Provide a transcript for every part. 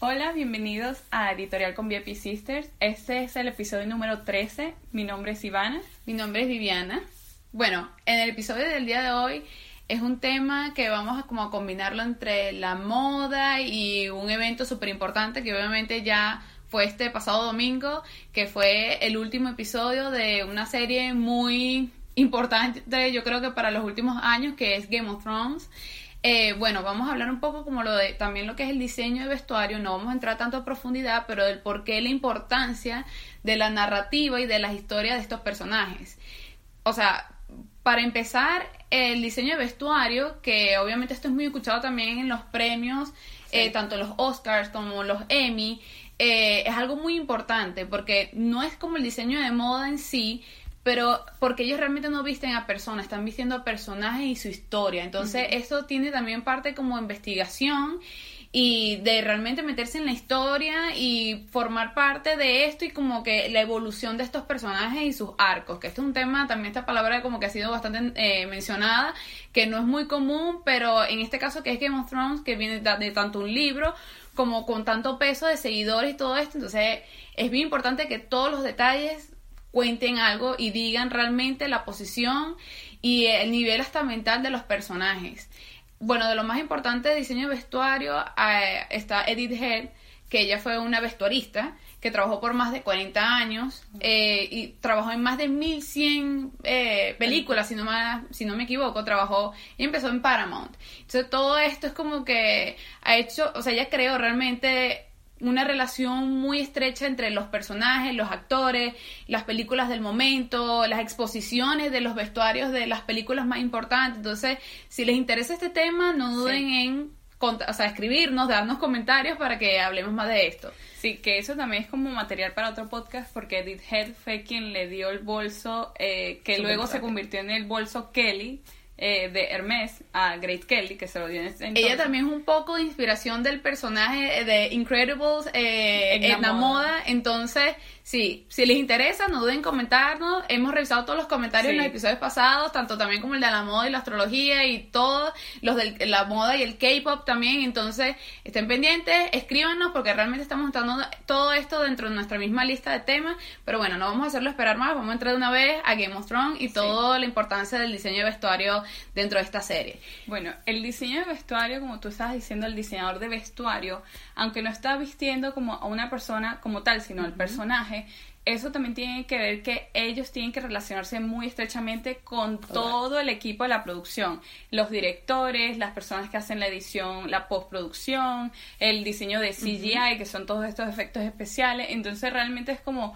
Hola, bienvenidos a Editorial con VIP Sisters. Este es el episodio número 13. Mi nombre es Ivana. Mi nombre es Viviana. Bueno, en el episodio del día de hoy es un tema que vamos a como a combinarlo entre la moda y un evento súper importante que obviamente ya fue este pasado domingo, que fue el último episodio de una serie muy importante, yo creo que para los últimos años, que es Game of Thrones. Eh, bueno, vamos a hablar un poco como lo de también lo que es el diseño de vestuario, no vamos a entrar tanto a profundidad, pero del por qué la importancia de la narrativa y de las historias de estos personajes. O sea, para empezar, el diseño de vestuario, que obviamente esto es muy escuchado también en los premios, eh, tanto los Oscars como los Emmy, eh, es algo muy importante porque no es como el diseño de moda en sí, pero porque ellos realmente no visten a personas, están vistiendo a personajes y su historia. Entonces, eso tiene también parte como investigación y de realmente meterse en la historia y formar parte de esto y como que la evolución de estos personajes y sus arcos, que esto es un tema, también esta palabra como que ha sido bastante eh, mencionada, que no es muy común, pero en este caso que es Game of Thrones, que viene de tanto un libro como con tanto peso de seguidores y todo esto, entonces es bien importante que todos los detalles cuenten algo y digan realmente la posición y el nivel hasta mental de los personajes bueno, de lo más importante de diseño de vestuario eh, está Edith Head, que ella fue una vestuarista que trabajó por más de 40 años eh, y trabajó en más de 1100 eh, películas, si no, me, si no me equivoco, trabajó y empezó en Paramount. Entonces todo esto es como que ha hecho, o sea, ella creó realmente una relación muy estrecha entre los personajes, los actores, las películas del momento, las exposiciones de los vestuarios de las películas más importantes. Entonces, si les interesa este tema, no duden en o sea, escribirnos, darnos comentarios para que hablemos más de esto. Sí, que eso también es como material para otro podcast porque Edith Head fue quien le dio el bolso eh, que luego se convirtió en el bolso Kelly eh, de Hermes a Great Kelly, que se lo dio en ese Ella también es un poco de inspiración del personaje de Incredibles eh, en, la, moda. Entonces, sí, si les interesa, no duden en comentarnos. Hemos revisado todos los comentarios en los episodios pasados, tanto también como el de la moda y la astrología y todos los de la moda y el K-pop también. Entonces, estén pendientes, escríbanos porque realmente estamos mostrando todo esto dentro de nuestra misma lista de temas. Pero bueno, no vamos a hacerlo esperar más, vamos a entrar de una vez a Game of Thrones y toda la importancia del diseño de vestuario dentro de esta serie. Bueno, el diseño de vestuario, como tú estabas diciendo, el diseñador de vestuario, aunque no está vistiendo como a una persona como tal, sino al personaje, eso también tiene que ver que ellos tienen que relacionarse muy estrechamente con todo el equipo de la producción, los directores, las personas que hacen la edición, la postproducción, el diseño de CGI, que son todos estos efectos especiales. Entonces realmente es como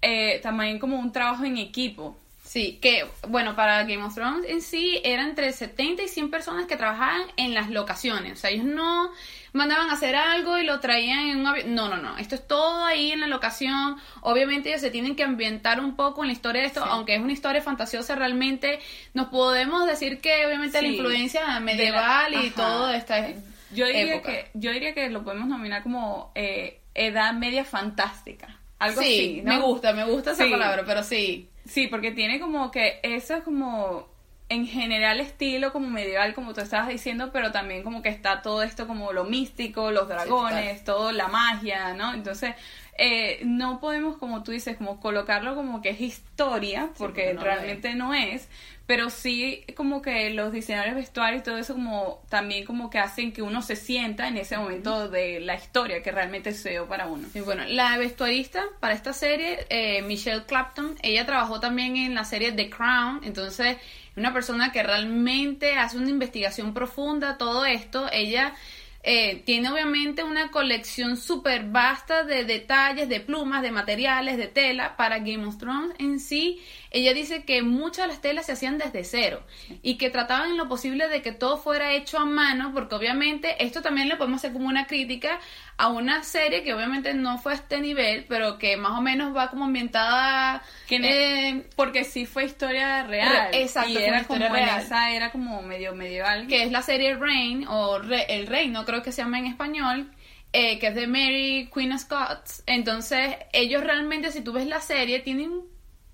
eh, también como un trabajo en equipo. Sí, que bueno, para Game of Thrones en sí eran entre 70 y 100 personas que trabajaban en las locaciones. O sea, ellos no mandaban a hacer algo y lo traían en un avión. No, no, no. Esto es todo ahí en la locación. Obviamente ellos se tienen que ambientar un poco en la historia de esto, aunque es una historia fantasiosa realmente. Nos podemos decir que obviamente la influencia medieval y todo esta yo diría que yo diría que lo podemos nominar como eh, edad media fantástica. Algo sí, así, me gusta, me gusta esa palabra, pero sí. Sí, porque tiene como que eso es como en general estilo como medieval, como tú estabas diciendo, pero también como que está todo esto como lo místico, los dragones, todo la magia, ¿no? Entonces, eh, no podemos, como tú dices, como colocarlo como que es historia, porque, realmente no es, pero sí como que los diseñadores vestuarios y todo eso como también como que hacen que uno se sienta en ese momento de la historia que realmente se dio para uno. Y bueno, la vestuarista para esta serie, eh, Michelle Clapton, ella trabajó también en la serie The Crown, entonces una persona que realmente hace una investigación profunda, todo esto, ella eh, tiene obviamente una colección súper vasta de detalles, de plumas, de materiales, de tela para Game of Thrones en sí. Ella dice que muchas de las telas se hacían desde cero y que trataban en lo posible de que todo fuera hecho a mano, porque obviamente esto también lo podemos hacer como una crítica a una serie que obviamente no fue a este nivel, pero que más o menos va como ambientada. Eh, porque sí fue historia real. Exacto, y era como esa era como medio medieval. Que es la serie Reign, o El Reino, que se llama en español. Eh, que es de Mary Queen of Scots. Entonces, ellos realmente, si tú ves la serie, tienen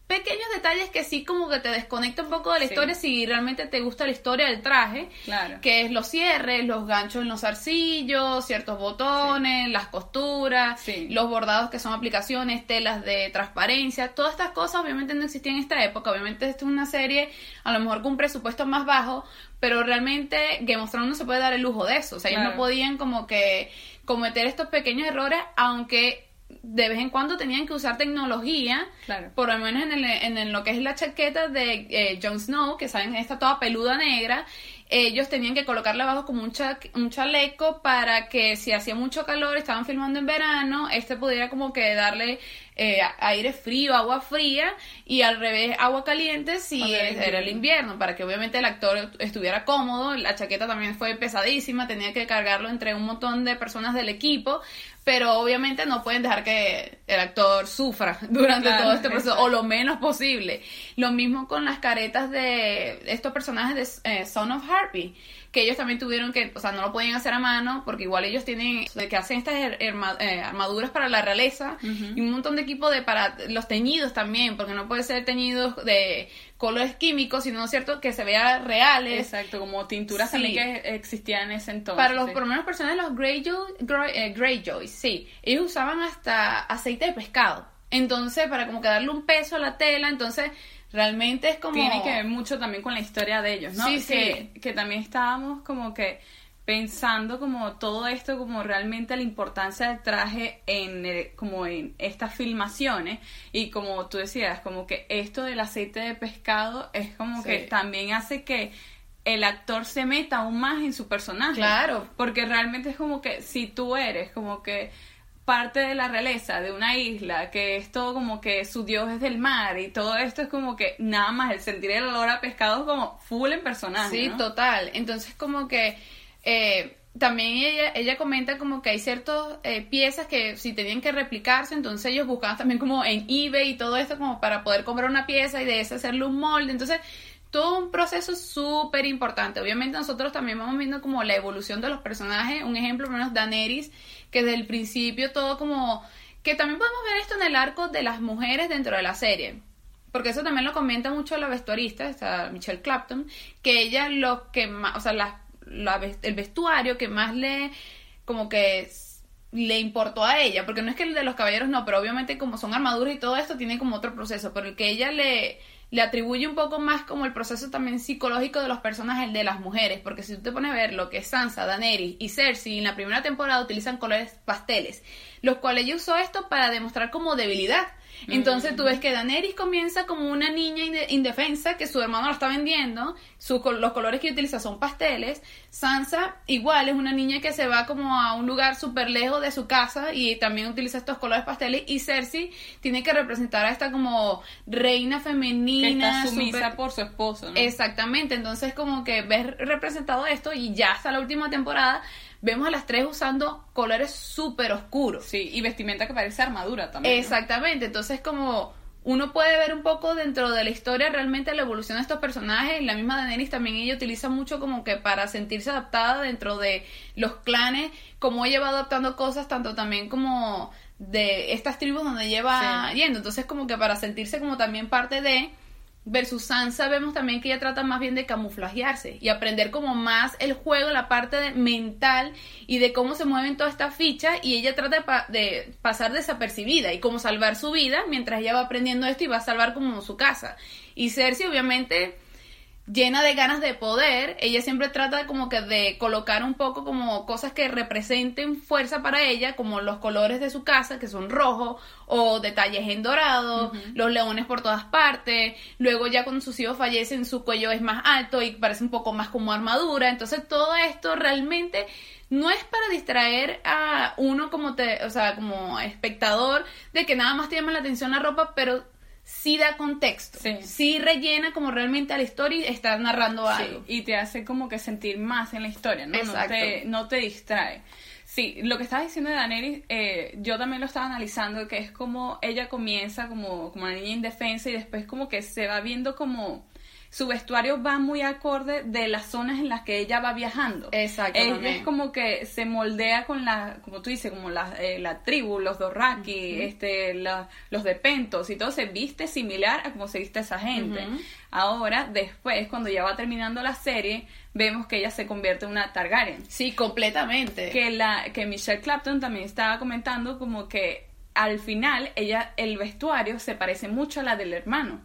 pequeños detalles que sí como que te desconecta un poco de la historia si realmente te gusta la historia del traje, Claro. que es los cierres, los ganchos en los zarcillos, ciertos botones, las costuras, Sí. los bordados que son aplicaciones, telas de transparencia, todas estas cosas obviamente no existían en esta época, obviamente esto es una serie a lo mejor con un presupuesto más bajo, pero realmente Game of Thrones no se puede dar el lujo de eso, o sea, ellos no podían como que cometer estos pequeños errores, aunque de vez en cuando tenían que usar tecnología, Claro. por lo menos en, el, en el- lo que es la chaqueta de eh, Jon Snow, que saben, está toda peluda negra, ellos tenían que colocarle abajo como un, cha- un chaleco para que si hacía mucho calor, estaban filmando en verano, este pudiera como que darle eh, aire frío, agua fría, y al revés agua caliente si era el invierno. invierno, para que obviamente el actor estuviera cómodo, la chaqueta también fue pesadísima, tenía que cargarlo entre un montón de personas del equipo, pero obviamente no pueden dejar que el actor sufra durante Claro, todo este proceso, exacto. o lo menos posible. Lo mismo con las caretas de estos personajes de eh, Son of Harpy, que ellos también tuvieron que, o sea, no lo podían hacer a mano, porque igual ellos tienen, que hacen estas eh, armaduras para la realeza, y un montón de equipo de para los teñidos también, porque no puede ser teñidos de colores químicos, sino cierto que se vea reales. Exacto, como tinturas Sí. también que existían en ese entonces. Para los, por lo menos personas, los Greyjoy, Grey, eh, Greyjoys, sí. Ellos usaban hasta aceite de pescado. Entonces, para como que darle un peso a la tela, entonces realmente es como... Tiene que ver mucho también con la historia de ellos, ¿no? Sí, que, que también estábamos como que pensando como todo esto, como realmente la importancia del traje en el- como en estas filmaciones y como tú decías, como que esto del aceite de pescado es como Sí. que también hace que el actor se meta aún más en su personaje. Claro. Porque realmente es como que si tú eres como que parte de la realeza de una isla, que es todo como que su dios es del mar y todo esto es como que nada más el sentir el olor a pescado es como full en personaje. Sí, ¿no? total. Entonces como que eh, también ella, ella comenta como que hay ciertas eh, piezas que si tenían que replicarse, entonces ellos buscaban también como en eBay y todo esto como para poder comprar una pieza y de esa hacerle un molde. Entonces todo un proceso súper importante. Obviamente nosotros también vamos viendo como la evolución de los personajes. Un ejemplo, menos Daenerys, que desde el principio todo como... Que también podemos ver esto en el arco de las mujeres dentro de la serie. Porque eso también lo comenta mucho la vestuarista, esta Michelle Clapton, que ella lo que más, o sea, la, la el vestuario que más le, como que le importó a ella, porque no es que el de los caballeros no, pero obviamente como son armaduras y todo esto tiene como otro proceso, pero el que ella le, le atribuye un poco más como el proceso también psicológico de los personajes, el de las mujeres, porque si tú te pones a ver lo que Sansa, Daenerys y Cersei en la primera temporada utilizan colores pasteles, los cuales ella usó esto para demostrar como debilidad. Entonces tú ves que Daenerys comienza como una niña inde- indefensa que su hermano lo está vendiendo, su los colores que utiliza son pasteles. Sansa igual es una niña que se va como a un lugar súper lejos de su casa y también utiliza estos colores pasteles. Y Cersei tiene que representar a esta como reina Que femenina. está sumisa por su esposo, ¿no? Exactamente, entonces como que ves representado esto y ya hasta la última temporada vemos a las tres usando colores súper oscuros. Sí, y vestimenta que parece armadura también. ¿no? Exactamente, entonces como uno puede ver un poco dentro de la historia realmente la evolución de estos personajes, la misma Daenerys también ella utiliza mucho como que para sentirse adaptada dentro de los clanes, como ella va adaptando cosas tanto también como de estas tribus donde ella va Sí. yendo, entonces como que para sentirse como también parte de versus Sansa vemos también que ella trata más bien de camuflajearse y aprender como más el juego, la parte de mental y de cómo se mueven todas estas fichas y ella trata de, pa- de pasar desapercibida y cómo salvar su vida mientras ella va aprendiendo esto y va a salvar como su casa. Y Cersei obviamente llena de ganas de poder, ella siempre trata como que de colocar un poco como cosas que representen fuerza para ella, como los colores de su casa, que son rojos, o detalles en dorado, los leones por todas partes, luego ya cuando sus hijos fallecen su cuello es más alto y parece un poco más como armadura, entonces todo esto realmente no es para distraer a uno como te, o sea, como espectador de que nada más te llama la atención la ropa, pero sí da contexto, Sí. sí rellena como realmente a la historia y está narrando Sí, algo. y te hace como que sentir más en la historia, ¿no? Exacto. No te, no te distrae. Sí, lo que estabas diciendo de Daenerys, eh, yo también lo estaba analizando, que es como ella comienza como, como una niña indefensa y después como que se va viendo como su vestuario va muy acorde de las zonas en las que ella va viajando. Ella es como que se moldea con la, como tú dices, como la, eh, la tribu, los Dorraki, este, la- los de Pentos y todo se viste similar a como se viste esa gente. Ahora, después, cuando ya va terminando la serie, vemos que ella se convierte en una Targaryen Sí, completamente. que la que Michelle Clapton también estaba comentando como que al final ella el vestuario se parece mucho a la del hermano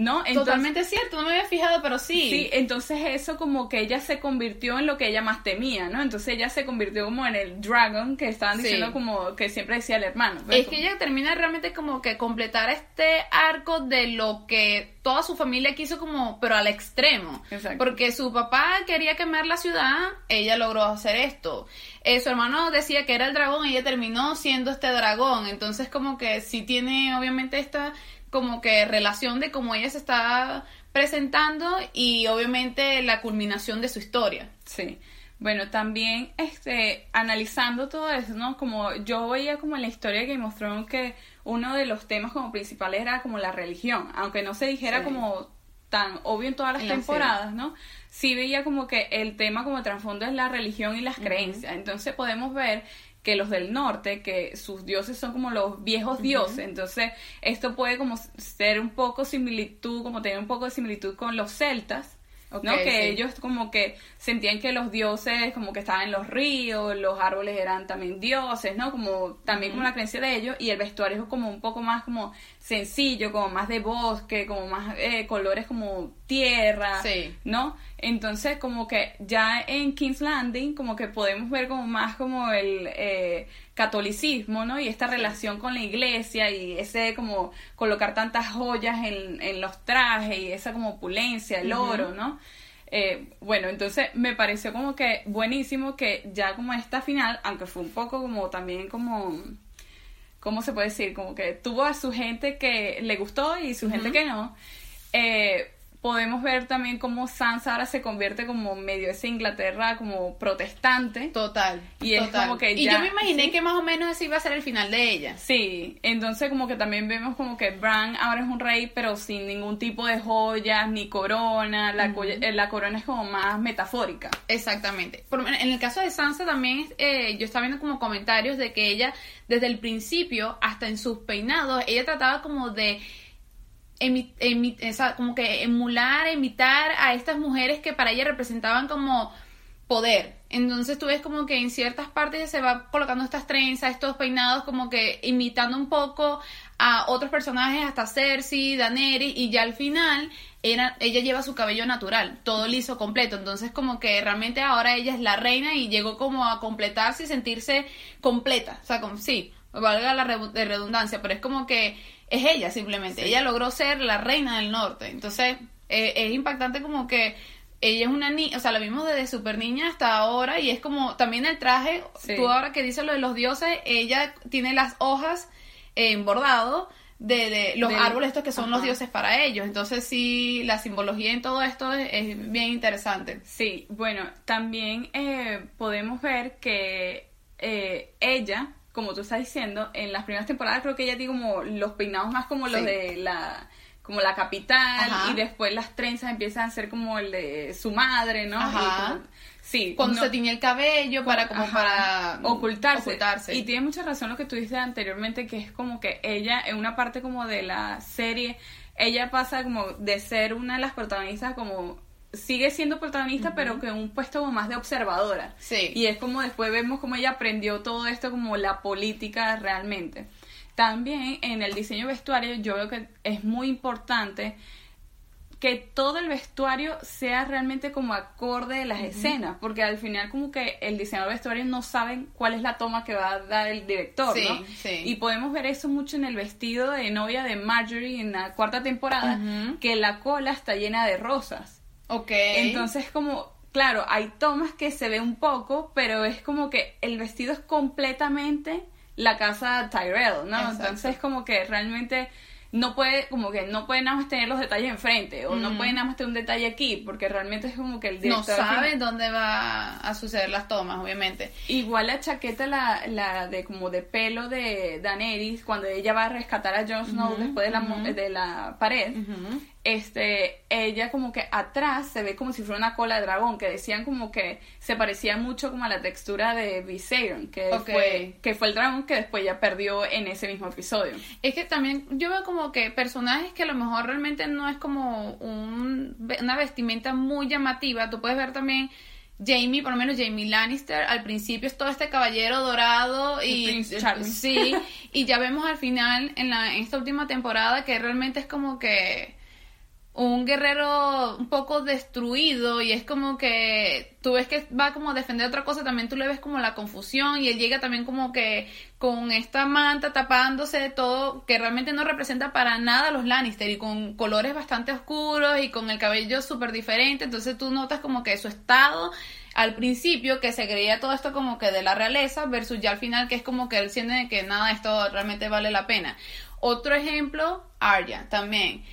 no Entonces- Totalmente cierto, no me había fijado, pero sí. Sí, entonces eso como que ella se convirtió en lo que ella más temía, ¿no? Entonces ella se convirtió como en el dragon que estaban Sí. diciendo como que siempre decía el hermano. Es que ella termina realmente como que completar este arco de lo que toda su familia quiso como, pero al extremo. Exacto. Porque su papá quería quemar la ciudad, ella logró hacer esto. Eh, su hermano decía que era el dragón, ella terminó siendo este dragón. Entonces como que sí tiene obviamente esta como que relación de cómo ella se está presentando y obviamente la culminación de su historia. Sí. Bueno, también este analizando todo eso, ¿no? Como yo veía como en la historia que mostraron que uno de los temas como principales era como la religión, aunque no se dijera Sí. como tan obvio en todas las En temporadas, ¿no? Sí veía como que el tema como trasfondo es la religión y las creencias. Entonces podemos ver que los del norte, que sus dioses son como los viejos dioses, entonces esto puede como ser un poco similitud, como tener un poco de similitud con los celtas, ¿no? Que sí. ellos como que sentían que los dioses como que estaban en los ríos, los árboles eran también dioses, ¿no? Como también como la creencia de ellos y el vestuario es como un poco más como sencillo, como más de bosque, como más eh, colores como tierra, Sí. ¿no? Entonces como que ya en King's Landing como que podemos ver como más como el eh, catolicismo, ¿no? Y esta relación con la iglesia y ese como colocar tantas joyas en, en los trajes y esa como opulencia, el oro, ¿no? Eh, bueno, entonces me pareció como que buenísimo que ya como esta final, aunque fue un poco como también como... ¿Cómo se puede decir? Como que tuvo a su gente que le gustó y su gente que no. Eh, podemos ver también cómo Sansa ahora se convierte como medio esa Inglaterra como protestante. Total. Y es total. como que Y ya- yo me imaginé sí. que más o menos así iba a ser el final de ella. Sí, entonces como que también vemos como que Bran ahora es un rey pero sin ningún tipo de joyas ni corona, la, eh, la corona es como más metafórica. Exactamente. Por, lo menos en el caso de Sansa también, eh, yo estaba viendo como comentarios de que ella, desde el principio, hasta en sus peinados, ella trataba como de esa- como que emular, imitar a estas mujeres que para ella representaban como poder. Entonces tú ves como que en ciertas partes se va colocando estas trenzas, estos peinados, como que imitando un poco a otros personajes, hasta Cersei, Daenerys, y ya al final era, ella lleva su cabello natural, todo liso, completo. Entonces como que realmente ahora ella es la reina y llegó como a completarse y sentirse completa. O sea, como, sí, valga la redundancia, pero es como que es ella simplemente. Sí. Ella logró ser la reina del norte. Entonces eh, es impactante como que ella es una niña, o sea, la vimos desde super niña hasta ahora y es como también el traje, Sí. tú ahora que dices lo de los dioses, ella tiene las hojas en bordado de, de los árboles estos que son los dioses para ellos. Entonces sí, la simbología en todo esto es, es bien interesante. Sí, bueno, también eh, podemos ver que eh, ella, como tú estás diciendo, en las primeras temporadas creo que ella tiene como los peinados más como los Sí. de la como la capital Ajá. y después las trenzas empiezan a ser como el de su madre, ¿no? Ajá. Como- sí, Cuando no- se tiñe el cabello para como Ajá. para ocultarse. ocultarse. Y tiene mucha razón lo que tú dices anteriormente, que es como que ella, en una parte como de la serie, ella pasa como de ser una de las protagonistas como sigue siendo protagonista pero que en un puesto como más de observadora Sí. y es como después vemos como ella aprendió todo esto como la política realmente también en el diseño vestuario yo veo que es muy importante que todo el vestuario sea realmente como acorde de las escenas, porque al final como que el diseñador de vestuario no saben cuál es la toma que va a dar el director, Sí, ¿no? sí. Y podemos ver eso mucho en el vestido de novia de Marjorie en la cuarta temporada, que la cola está llena de rosas. Ok. Entonces como, claro, hay tomas que se ve un poco, pero es como que el vestido es completamente la casa Tyrell, ¿no? Exacto. Entonces como que realmente no puede, como que no puede nada más tener los detalles enfrente, o no puede nada más tener un detalle aquí, porque realmente es como que el no director... sabe dónde va a suceder las tomas, obviamente. Igual la chaqueta, la, la de como de pelo de Daenerys, cuando ella va a rescatar a Jon Snow después de la, de la pared. Este, ella como que atrás se ve como si fuera una cola de dragón, que decían como que se parecía mucho como a la textura de Viserion, que, fue, que fue el dragón que después ya perdió en ese mismo episodio. Es que también yo veo como que personajes que a lo mejor realmente no es como un, una vestimenta muy llamativa. Tú puedes ver también Jamie, por lo menos Jamie Lannister, al principio es todo este caballero dorado y Charming. sí, y ya vemos al final en la en esta última temporada que realmente es como que un guerrero un poco destruido y es como que tú ves que va como a defender otra cosa, también tú le ves como la confusión y él llega también como que con esta manta tapándose de todo que realmente no representa para nada a los Lannister y con colores bastante oscuros y con el cabello súper diferente, entonces tú notas como que su estado al principio que se creía todo esto como que de la realeza versus ya al final que es como que él siente que nada esto realmente vale la pena. Otro ejemplo, Arya también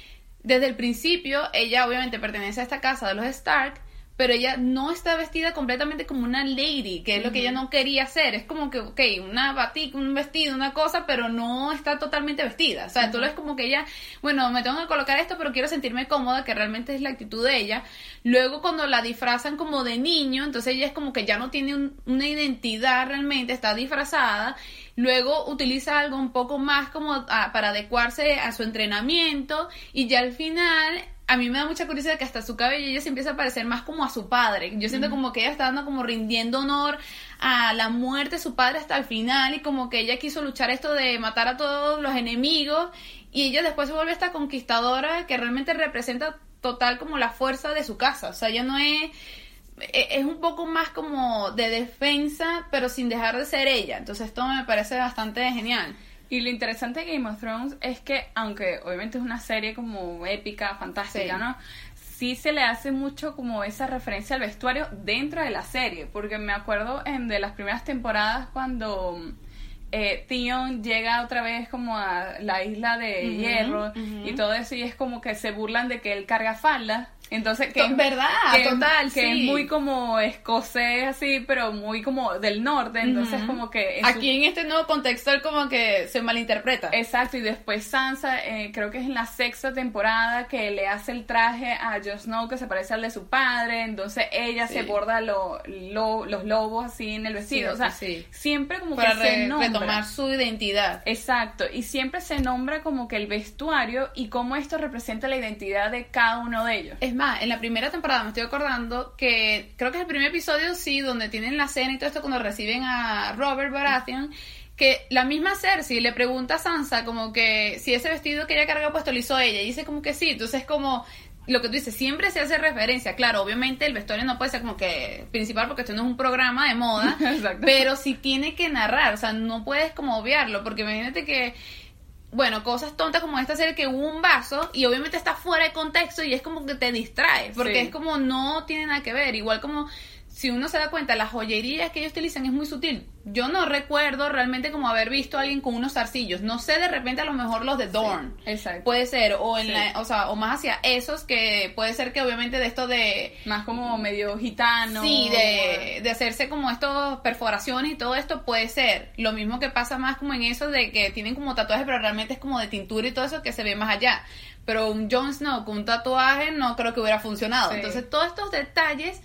desde el principio, ella obviamente pertenece a esta casa de los Stark, pero ella no está vestida completamente como una lady, que es lo que ella no quería hacer. Es como que, ok, una batik, un vestido, una cosa, pero no está totalmente vestida. O sea, tú lo ves como que ella, bueno, me tengo que colocar esto, pero quiero sentirme cómoda, que realmente es la actitud de ella. Luego, cuando la disfrazan como de niño, entonces ella es como que ya no tiene un- una identidad realmente, está disfrazada. Luego utiliza algo un poco más como ah, para adecuarse a su entrenamiento y ya al final a mí me da mucha curiosidad que hasta su cabello ella se empieza a parecer más como a su padre. Yo siento como que ella está dando como rindiendo honor a la muerte de su padre hasta el final y como que ella quiso luchar esto de matar a todos los enemigos y ella después se vuelve esta conquistadora que realmente representa total como la fuerza de su casa. O sea, ella no es es un poco más como de defensa, pero sin dejar de ser ella. Entonces esto me parece bastante genial. Y lo interesante de Game of Thrones es que, aunque obviamente es una serie como épica, fantástica, Sí. ¿no? Sí se le hace mucho como esa referencia al vestuario dentro de la serie, porque me acuerdo en de las primeras temporadas cuando eh, Theon llega otra vez como a la isla de hierro y todo eso y es como que se burlan de que él carga falda. Entonces, que To- ¿verdad? que- Total, que sí. es muy como escocés así, pero muy como del norte, entonces como que en su- Aquí en este nuevo contexto él como que se malinterpreta. Exacto, y después Sansa, eh, creo que es en la sexta temporada que le hace el traje a Jon Snow que se parece al de su padre, entonces ella Sí. se borda lo- lo- los lobos así en el vestido, Sí, o sea, siempre como para que se nombra. retomar su identidad. Exacto, y siempre se nombra como que el vestuario y cómo esto representa la identidad de cada uno de ellos. Es más, en la primera temporada me estoy acordando que creo que es el primer episodio, sí, donde tienen la cena y todo esto cuando reciben a Robert Baratheon, que la misma Cersei le pregunta a Sansa como que si ese vestido que ella carga puesto lo hizo ella, y dice como que sí, entonces como lo que tú dices, siempre se hace referencia, claro, obviamente el vestuario no puede ser como que principal porque esto no es un programa de moda, Exacto. pero sí tiene que narrar, o sea, no puedes como obviarlo, porque imagínate que bueno, cosas tontas como esta serie que hubo un vaso y obviamente está fuera de contexto y es como que te distrae, porque Sí. es como no tiene nada que ver, igual como si uno se da cuenta, la joyería que ellos utilizan es muy sutil. Yo no recuerdo realmente como haber visto a alguien con unos zarcillos. No sé, de repente a lo mejor los de Dorn. Exacto. Puede ser, o en Sí. la, o sea, o más hacia esos que puede ser que obviamente de esto de Más como medio gitano. Sí, de, de hacerse como estos perforaciones y todo esto puede ser. Lo mismo que pasa más como en eso de que tienen como tatuajes, pero realmente es como de tintura y todo eso que se ve más allá. Pero un Jon Snow con un tatuaje no creo que hubiera funcionado. Sí. Entonces todos estos detalles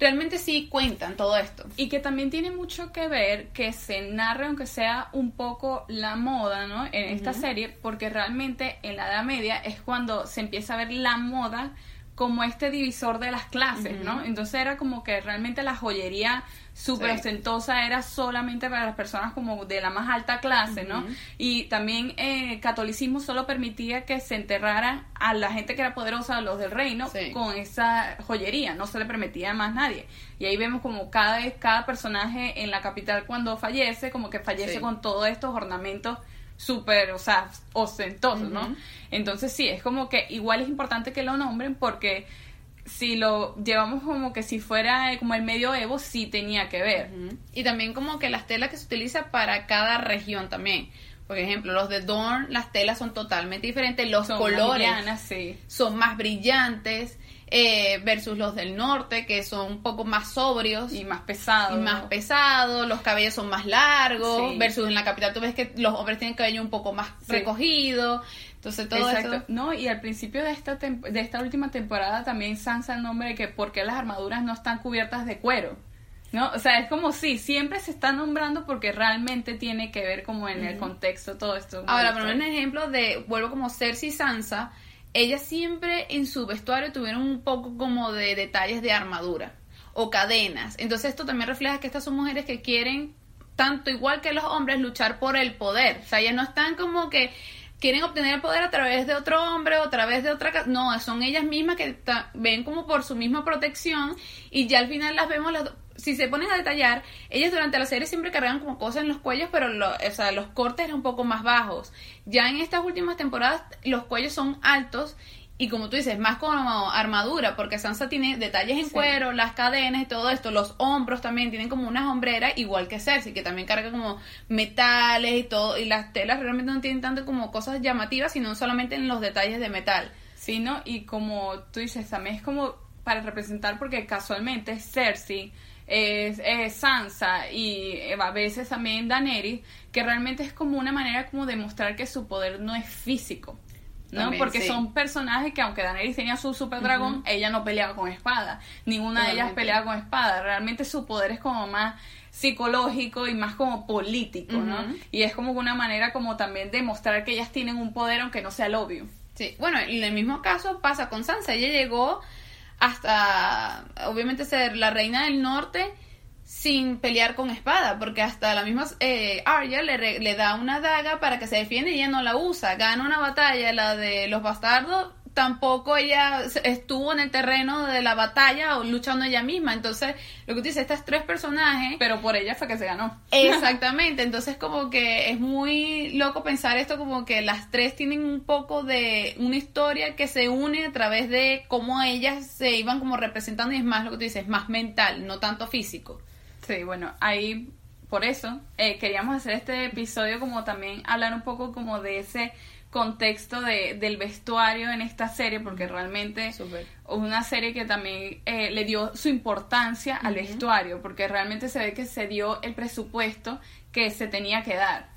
realmente sí cuentan todo esto. Y que también tiene mucho que ver que se narre, aunque sea un poco la moda, ¿no? En esta serie, porque realmente en la Edad Media es cuando se empieza a ver la moda como este divisor de las clases, ¿no? Entonces era como que realmente la joyería súper Sí. ostentosa era solamente para las personas como de la más alta clase, ¿no? Y también eh, el catolicismo solo permitía que se enterrara a la gente que era poderosa, a los del reino, Sí. con esa joyería, no se le permitía a más nadie. Y ahí vemos como cada vez, cada personaje en la capital cuando fallece, como que fallece Sí. con todos estos ornamentos súper, o sea, ostentosos, ¿no? Entonces sí, es como que igual es importante que lo nombren porque si lo llevamos como que si fuera eh, como el medioevo, sí tenía que ver. Y también como que las telas que se utiliza para cada región también. Por ejemplo, los de Dorn, las telas son totalmente diferentes, los Son colores sí. son más brillantes. Eh, versus los del norte, que son un poco más sobrios. Y más pesados. Y más pesados, los cabellos son más largos, Sí. versus en la capital tú ves que los hombres tienen cabello un poco más Sí. recogido. Entonces todo Exacto. eso... No, y al principio de esta, de esta última temporada también Sansa el nombre de que por qué las armaduras no están cubiertas de cuero. ¿No? O sea, es como si siempre se está nombrando porque realmente tiene que ver como en el contexto todo esto. Ahora, por un ejemplo de, vuelvo como Cersei y Sansa, ellas siempre en su vestuario tuvieron un poco como de detalles de armadura o cadenas. Entonces esto también refleja que estas son mujeres que quieren, tanto igual que los hombres, luchar por el poder. O sea, ellas no están como que quieren obtener el poder a través de otro hombre o a través de otra... No, son ellas mismas que ven como por su misma protección y ya al final las vemos las si se ponen a detallar, ellas durante la serie siempre cargaban como cosas en los cuellos, pero lo- o sea, los cortes eran un poco más bajos. Ya en estas últimas temporadas los cuellos son altos y como tú dices, más como armadura, porque Sansa tiene detalles en Sí. cuero, las cadenas y todo esto, los hombros también tienen como unas hombreras, igual que Cersei, que también carga como metales y todo, y las telas realmente no tienen tanto como cosas llamativas, sino solamente en los detalles de metal. Sí, ¿no? Y como tú dices, también es como para representar, porque casualmente Cersei, es, es Sansa y eh, a veces también Daenerys, que realmente es como una manera como de mostrar que su poder no es físico. ¿no? También, Porque sí. son personajes que aunque Daenerys tenía su super dragón, ella no peleaba con espada. Ninguna de ellas peleaba con espada. Realmente su poder es como más psicológico y más como político, ¿no? Y es como una manera como también de mostrar que ellas tienen un poder aunque no sea el obvio. Sí, bueno, y en el mismo caso pasa con Sansa. Ella llegó hasta, obviamente, ser la reina del norte sin pelear con espada, porque hasta la misma eh, Arya le, le da una daga para que se defienda y ella no la usa. Gana una batalla, la de los bastardos, tampoco ella estuvo en el terreno de la batalla o luchando ella misma. Entonces, lo que tú dices, estas tres personajes... Pero por ella fue que se ganó. Exactamente, entonces como que es muy loco pensar esto como que las tres tienen un poco de una historia que se une a través de cómo ellas se iban como representando y es más lo que tú dices, más mental, no tanto físico. Sí, bueno, ahí por eso eh, queríamos hacer este episodio como también hablar un poco como de ese contexto de, del vestuario en esta serie porque realmente es una serie que también eh, le dio su importancia al vestuario porque realmente se ve que se dio el presupuesto que se tenía que dar.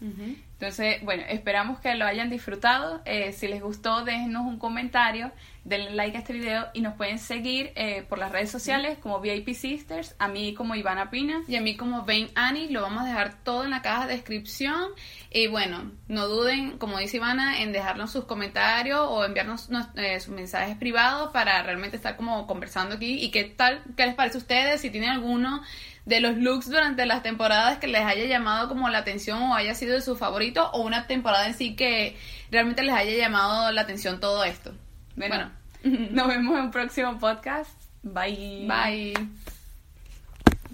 Entonces, bueno, esperamos que lo hayan disfrutado. Eh, si les gustó, déjenos un comentario, denle like a este video y nos pueden seguir eh, por las redes sociales como VIP Sisters, a mí como Ivana Pina. Y a mí como ven Annie, lo vamos a dejar todo en la caja de descripción. Y bueno, no duden, como dice Ivana, en dejarnos sus comentarios o enviarnos nos- eh, sus mensajes privados para realmente estar como conversando aquí. ¿Y qué tal, qué les parece a ustedes? Si tienen alguno de los looks durante las temporadas que les haya llamado como la atención o haya sido de su favorito o una temporada en sí que realmente les haya llamado la atención todo esto. Bueno, Bueno, nos vemos en un próximo podcast. Bye. bye.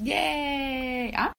Yay. Ah.